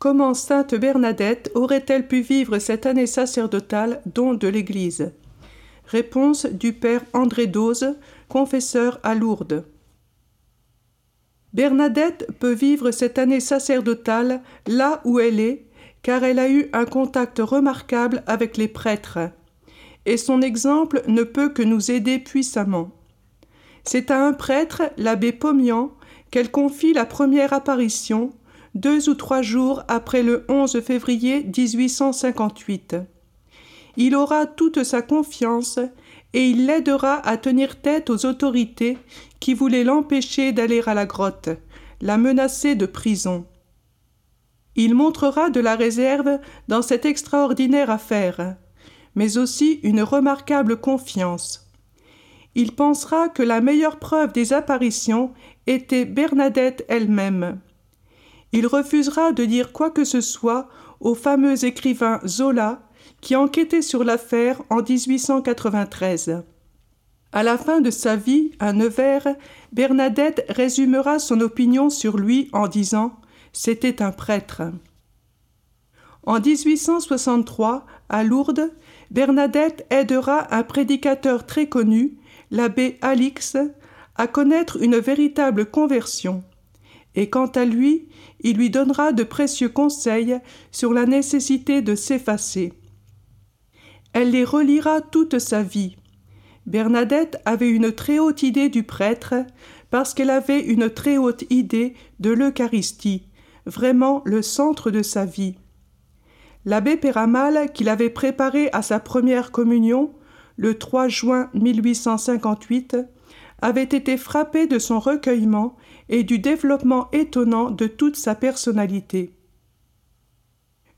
Comment sainte Bernadette aurait-elle pu vivre cette année sacerdotale don de l'Église? Réponse du père André Dose, confesseur à Lourdes. Bernadette peut vivre cette année sacerdotale là où elle est, car elle a eu un contact remarquable avec les prêtres, et son exemple ne peut que nous aider puissamment. C'est à un prêtre, l'abbé Pomian, qu'elle confie la première apparition, deux ou trois jours après le 11 février 1858. Il aura toute sa confiance et il l'aidera à tenir tête aux autorités qui voulaient l'empêcher d'aller à la grotte, la menacer de prison. Il montrera de la réserve dans cette extraordinaire affaire, mais aussi une remarquable confiance. Il pensera que la meilleure preuve des apparitions était Bernadette elle-même. Il refusera de dire quoi que ce soit au fameux écrivain Zola qui enquêtait sur l'affaire en 1893. À la fin de sa vie, à Nevers, Bernadette résumera son opinion sur lui en disant C'était un prêtre. En 1863, à Lourdes, Bernadette aidera un prédicateur très connu, l'abbé Alix, à connaître une véritable conversion. Et quant à lui, il lui donnera de précieux conseils sur la nécessité de s'effacer. Elle les relira toute sa vie. Bernadette avait une très haute idée du prêtre parce qu'elle avait une très haute idée de l'Eucharistie, vraiment le centre de sa vie. L'abbé Péramal, qui l'avait préparé à sa première communion, le 3 juin 1858, avait été frappé de son recueillement et du développement étonnant de toute sa personnalité.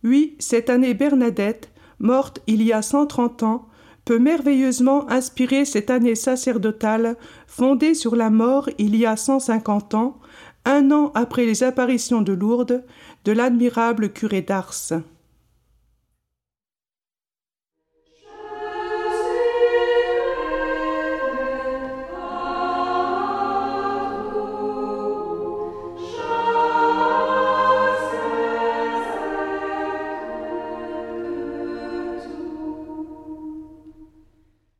Oui, cette année Bernadette, morte il y a cent trente ans, peut merveilleusement inspirer cette année sacerdotale fondée sur la mort il y a cent cinquante ans, un an après les apparitions de Lourdes, de l'admirable curé d'Ars.